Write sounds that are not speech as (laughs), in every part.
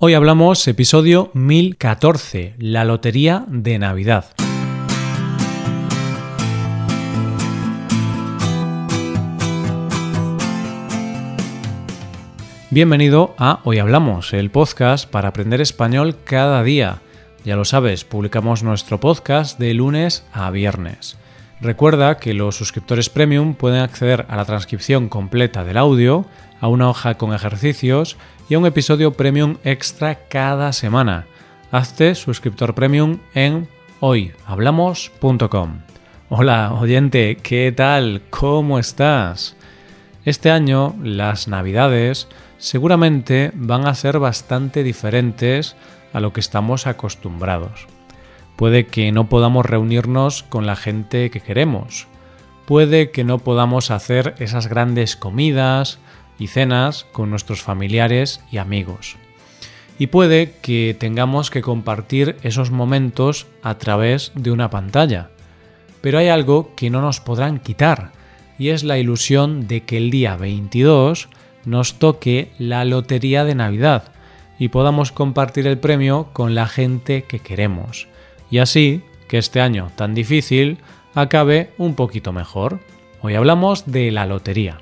Hoy hablamos episodio 1014, la Lotería de Navidad. Bienvenido a Hoy Hablamos, el podcast para aprender español cada día. Ya lo sabes, publicamos nuestro podcast de lunes a viernes. Recuerda que los suscriptores premium pueden acceder a la transcripción completa del audio, a una hoja con ejercicios y a un episodio premium extra cada semana. Hazte suscriptor premium en hoyhablamos.com. Hola, oyente, ¿qué tal? ¿Cómo estás? Este año las navidades seguramente van a ser bastante diferentes a lo que estamos acostumbrados. Puede que no podamos reunirnos con la gente que queremos. Puede que no podamos hacer esas grandes comidas y cenas con nuestros familiares y amigos. Y puede que tengamos que compartir esos momentos a través de una pantalla. Pero hay algo que no nos podrán quitar, y es la ilusión de que el día 22 nos toque la lotería de Navidad y podamos compartir el premio con la gente que queremos y así que este año tan difícil acabe un poquito mejor. Hoy hablamos de la lotería.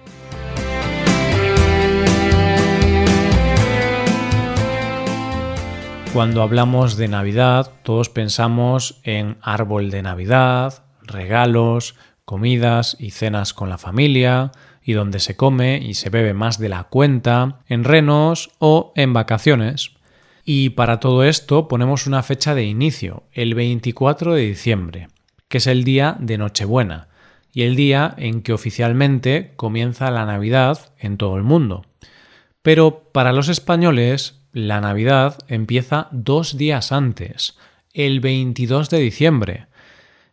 Cuando hablamos de Navidad, todos pensamos en árbol de Navidad, regalos, comidas y cenas con la familia, y donde se come y se bebe más de la cuenta, en renos o en vacaciones. Y para todo esto ponemos una fecha de inicio, el 24 de diciembre, que es el día de Nochebuena y el día en que oficialmente comienza la Navidad en todo el mundo. Pero para los españoles, la Navidad empieza dos días antes, el 22 de diciembre.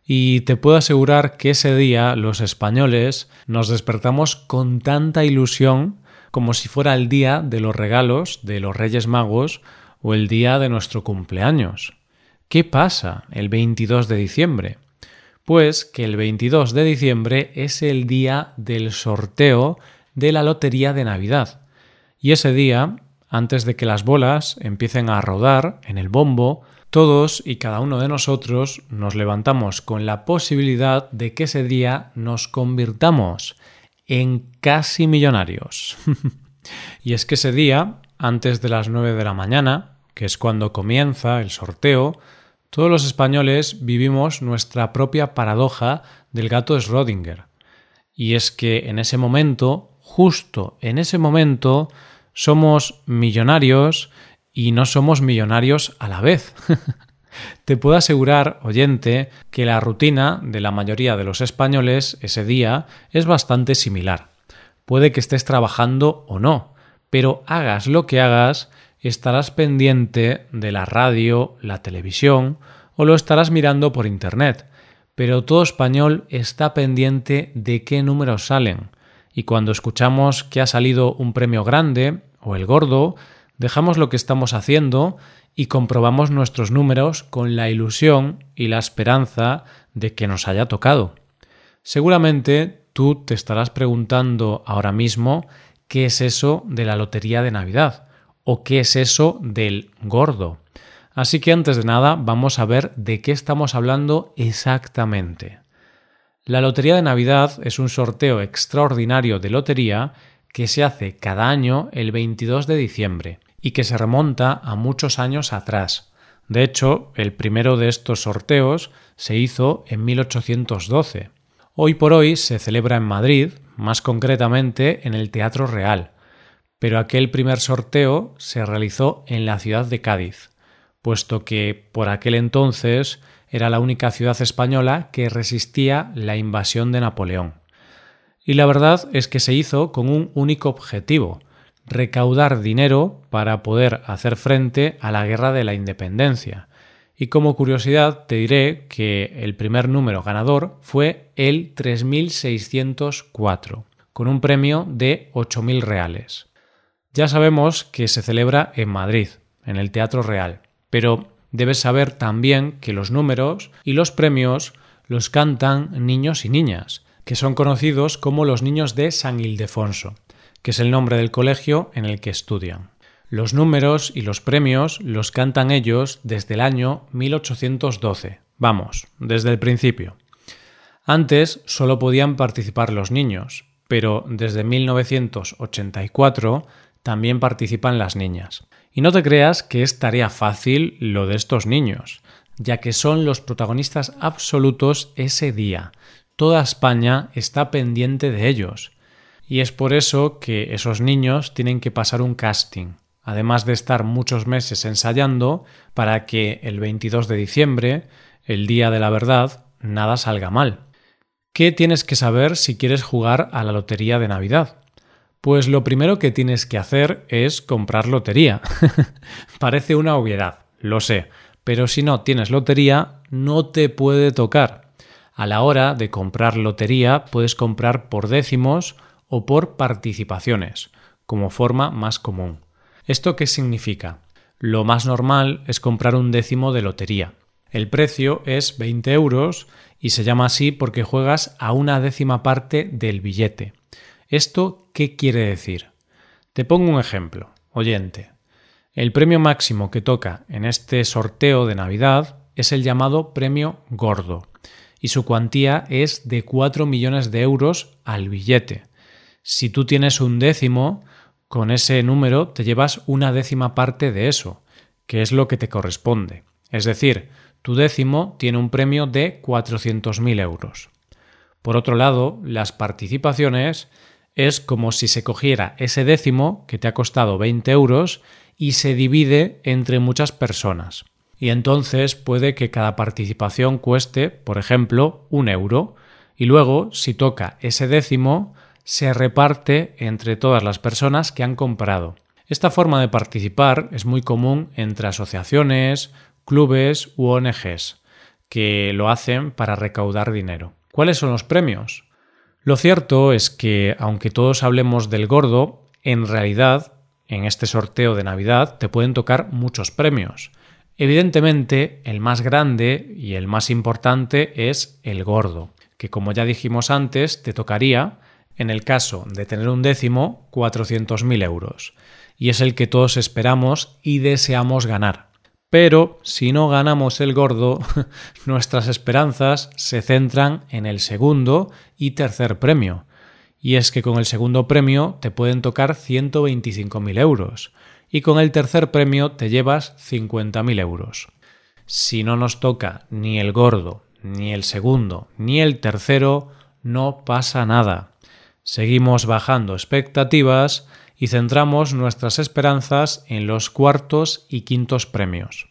Y te puedo asegurar que ese día los españoles nos despertamos con tanta ilusión como si fuera el día de los regalos de los Reyes Magos o el día de nuestro cumpleaños. ¿Qué pasa el 22 de diciembre? Pues que el 22 de diciembre es el día del sorteo de la Lotería de Navidad. Y ese día, antes de que las bolas empiecen a rodar en el bombo, todos y cada uno de nosotros nos levantamos con la posibilidad de que ese día nos convirtamos en casi millonarios. (laughs) y es que ese día, antes de las 9 de la mañana, que es cuando comienza el sorteo, todos los españoles vivimos nuestra propia paradoja del gato Schrödinger. Y es que en ese momento, justo en ese momento, somos millonarios y no somos millonarios a la vez. (laughs) Te puedo asegurar, oyente, que la rutina de la mayoría de los españoles ese día es bastante similar. Puede que estés trabajando o no, pero hagas lo que hagas, estarás pendiente de la radio, la televisión o lo estarás mirando por Internet, pero todo español está pendiente de qué números salen. Y cuando escuchamos que ha salido un premio grande o el gordo, dejamos lo que estamos haciendo y comprobamos nuestros números con la ilusión y la esperanza de que nos haya tocado. Seguramente tú te estarás preguntando ahora mismo qué es eso de la lotería de Navidad o qué es eso del gordo. Así que antes de nada vamos a ver de qué estamos hablando exactamente. La Lotería de Navidad es un sorteo extraordinario de lotería que se hace cada año el 22 de diciembre y que se remonta a muchos años atrás. De hecho, el primero de estos sorteos se hizo en 1812. Hoy por hoy se celebra en Madrid, más concretamente en el Teatro Real pero aquel primer sorteo se realizó en la ciudad de Cádiz, puesto que por aquel entonces era la única ciudad española que resistía la invasión de Napoleón. Y la verdad es que se hizo con un único objetivo, recaudar dinero para poder hacer frente a la guerra de la independencia. Y como curiosidad te diré que el primer número ganador fue el 3604, con un premio de 8.000 reales. Ya sabemos que se celebra en Madrid, en el Teatro Real, pero debes saber también que los números y los premios los cantan niños y niñas, que son conocidos como los niños de San Ildefonso, que es el nombre del colegio en el que estudian. Los números y los premios los cantan ellos desde el año 1812. Vamos, desde el principio. Antes solo podían participar los niños, pero desde 1984 también participan las niñas. Y no te creas que es tarea fácil lo de estos niños, ya que son los protagonistas absolutos ese día. Toda España está pendiente de ellos. Y es por eso que esos niños tienen que pasar un casting, además de estar muchos meses ensayando para que el 22 de diciembre, el día de la verdad, nada salga mal. ¿Qué tienes que saber si quieres jugar a la lotería de Navidad? Pues lo primero que tienes que hacer es comprar lotería. (laughs) Parece una obviedad, lo sé, pero si no tienes lotería, no te puede tocar. A la hora de comprar lotería puedes comprar por décimos o por participaciones, como forma más común. ¿Esto qué significa? Lo más normal es comprar un décimo de lotería. El precio es 20 euros y se llama así porque juegas a una décima parte del billete. ¿Esto qué quiere decir? Te pongo un ejemplo, oyente. El premio máximo que toca en este sorteo de Navidad es el llamado premio gordo y su cuantía es de 4 millones de euros al billete. Si tú tienes un décimo, con ese número te llevas una décima parte de eso, que es lo que te corresponde. Es decir, tu décimo tiene un premio de 400.000 euros. Por otro lado, las participaciones es como si se cogiera ese décimo que te ha costado 20 euros y se divide entre muchas personas. Y entonces puede que cada participación cueste, por ejemplo, un euro, y luego, si toca ese décimo, se reparte entre todas las personas que han comprado. Esta forma de participar es muy común entre asociaciones, clubes u ONGs que lo hacen para recaudar dinero. ¿Cuáles son los premios? Lo cierto es que, aunque todos hablemos del gordo, en realidad, en este sorteo de Navidad te pueden tocar muchos premios. Evidentemente, el más grande y el más importante es el gordo, que como ya dijimos antes, te tocaría, en el caso de tener un décimo, 400.000 euros. Y es el que todos esperamos y deseamos ganar. Pero si no ganamos el gordo, (laughs) nuestras esperanzas se centran en el segundo y tercer premio. Y es que con el segundo premio te pueden tocar 125.000 euros y con el tercer premio te llevas 50.000 euros. Si no nos toca ni el gordo, ni el segundo, ni el tercero, no pasa nada. Seguimos bajando expectativas y centramos nuestras esperanzas en los cuartos y quintos premios.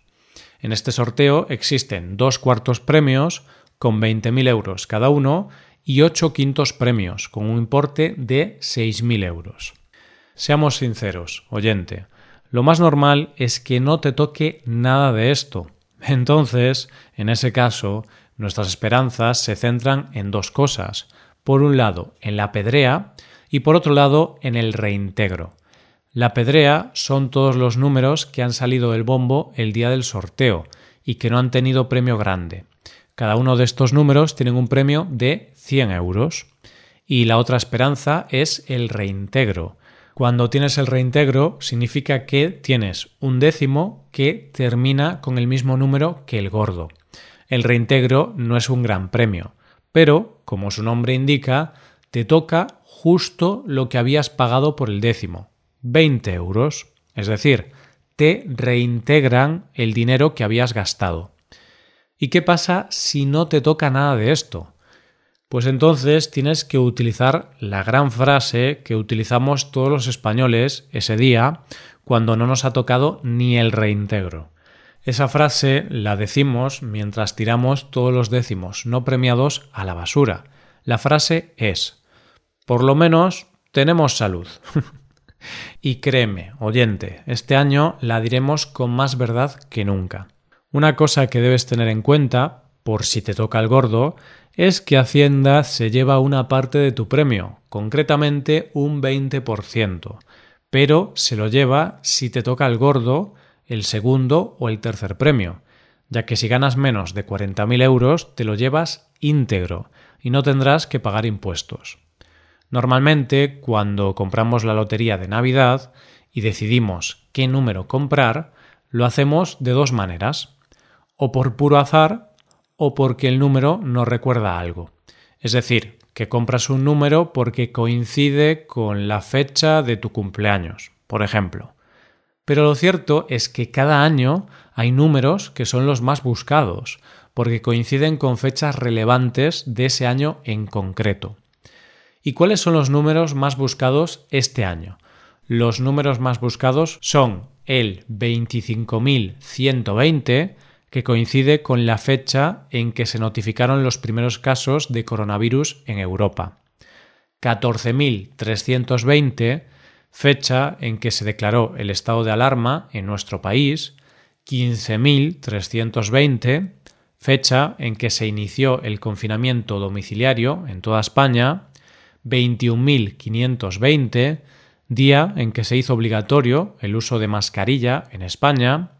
En este sorteo existen dos cuartos premios con 20.000 euros cada uno y ocho quintos premios con un importe de 6.000 euros. Seamos sinceros, oyente, lo más normal es que no te toque nada de esto. Entonces, en ese caso, nuestras esperanzas se centran en dos cosas. Por un lado, en la pedrea y por otro lado en el reintegro. La pedrea son todos los números que han salido del bombo el día del sorteo y que no han tenido premio grande. Cada uno de estos números tiene un premio de 100 euros. Y la otra esperanza es el reintegro. Cuando tienes el reintegro significa que tienes un décimo que termina con el mismo número que el gordo. El reintegro no es un gran premio, pero, como su nombre indica, te toca justo lo que habías pagado por el décimo, 20 euros. Es decir, te reintegran el dinero que habías gastado. ¿Y qué pasa si no te toca nada de esto? Pues entonces tienes que utilizar la gran frase que utilizamos todos los españoles ese día cuando no nos ha tocado ni el reintegro. Esa frase la decimos mientras tiramos todos los décimos no premiados a la basura. La frase es por lo menos tenemos salud. y créeme, oyente, este año la diremos con más verdad que nunca. Una cosa que debes tener en cuenta, por si te toca el gordo, es que Hacienda se lleva una parte de tu premio, concretamente un 20%, pero se lo lleva si te toca el gordo, el segundo o el tercer premio, ya que si ganas menos de 40.000 euros te lo llevas íntegro y no tendrás que pagar impuestos. Normalmente, cuando compramos la lotería de Navidad, y decidimos qué número comprar, lo hacemos de dos maneras, o por puro azar o porque el número nos recuerda algo. Es decir, que compras un número porque coincide con la fecha de tu cumpleaños, por ejemplo. Pero lo cierto es que cada año hay números que son los más buscados, porque coinciden con fechas relevantes de ese año en concreto. ¿Y cuáles son los números más buscados este año? Los números más buscados son el 25.120, que coincide con la fecha en que se notificaron los primeros casos de coronavirus en Europa. 14.320, fecha en que se declaró el estado de alarma en nuestro país. 15.320, fecha en que se inició el confinamiento domiciliario en toda España. 21.520, día en que se hizo obligatorio el uso de mascarilla en España.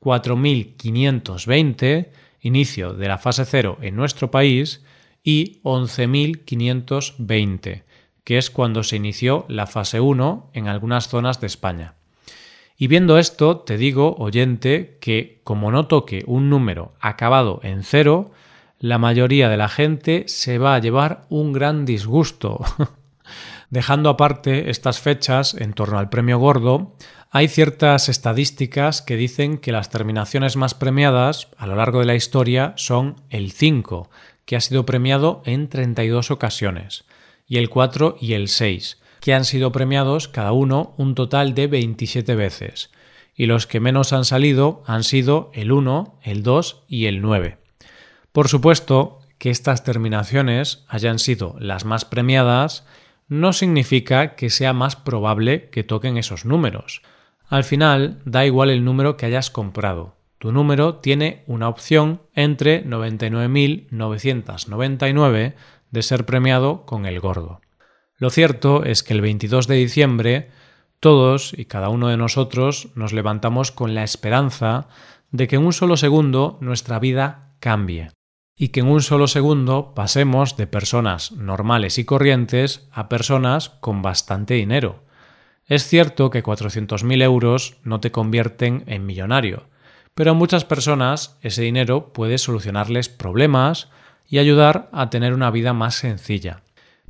4.520, inicio de la fase cero en nuestro país, y 11.520, que es cuando se inició la fase 1 en algunas zonas de España. Y viendo esto, te digo, oyente, que como no toque un número acabado en cero, la mayoría de la gente se va a llevar un gran disgusto. (laughs) Dejando aparte estas fechas en torno al premio gordo, hay ciertas estadísticas que dicen que las terminaciones más premiadas a lo largo de la historia son el 5, que ha sido premiado en 32 ocasiones, y el 4 y el 6, que han sido premiados cada uno un total de 27 veces, y los que menos han salido han sido el 1, el 2 y el 9. Por supuesto que estas terminaciones hayan sido las más premiadas no significa que sea más probable que toquen esos números, al final, da igual el número que hayas comprado. Tu número tiene una opción entre 99.999 de ser premiado con el gordo. Lo cierto es que el 22 de diciembre todos y cada uno de nosotros nos levantamos con la esperanza de que en un solo segundo nuestra vida cambie y que en un solo segundo pasemos de personas normales y corrientes a personas con bastante dinero es cierto que 400.000 euros no te convierten en millonario, pero a muchas personas ese dinero puede solucionarles problemas y ayudar a tener una vida más sencilla.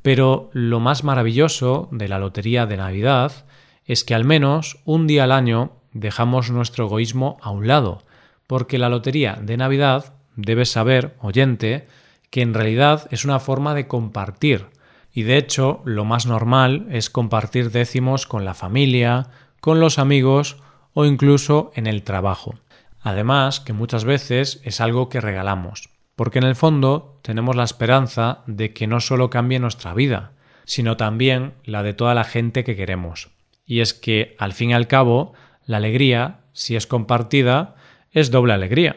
Pero lo más maravilloso de la Lotería de Navidad es que al menos un día al año dejamos nuestro egoísmo a un lado, porque la Lotería de Navidad debes saber, oyente, que en realidad es una forma de compartir, y de hecho lo más normal es compartir décimos con la familia, con los amigos o incluso en el trabajo. Además que muchas veces es algo que regalamos, porque en el fondo tenemos la esperanza de que no solo cambie nuestra vida, sino también la de toda la gente que queremos. Y es que, al fin y al cabo, la alegría, si es compartida, es doble alegría.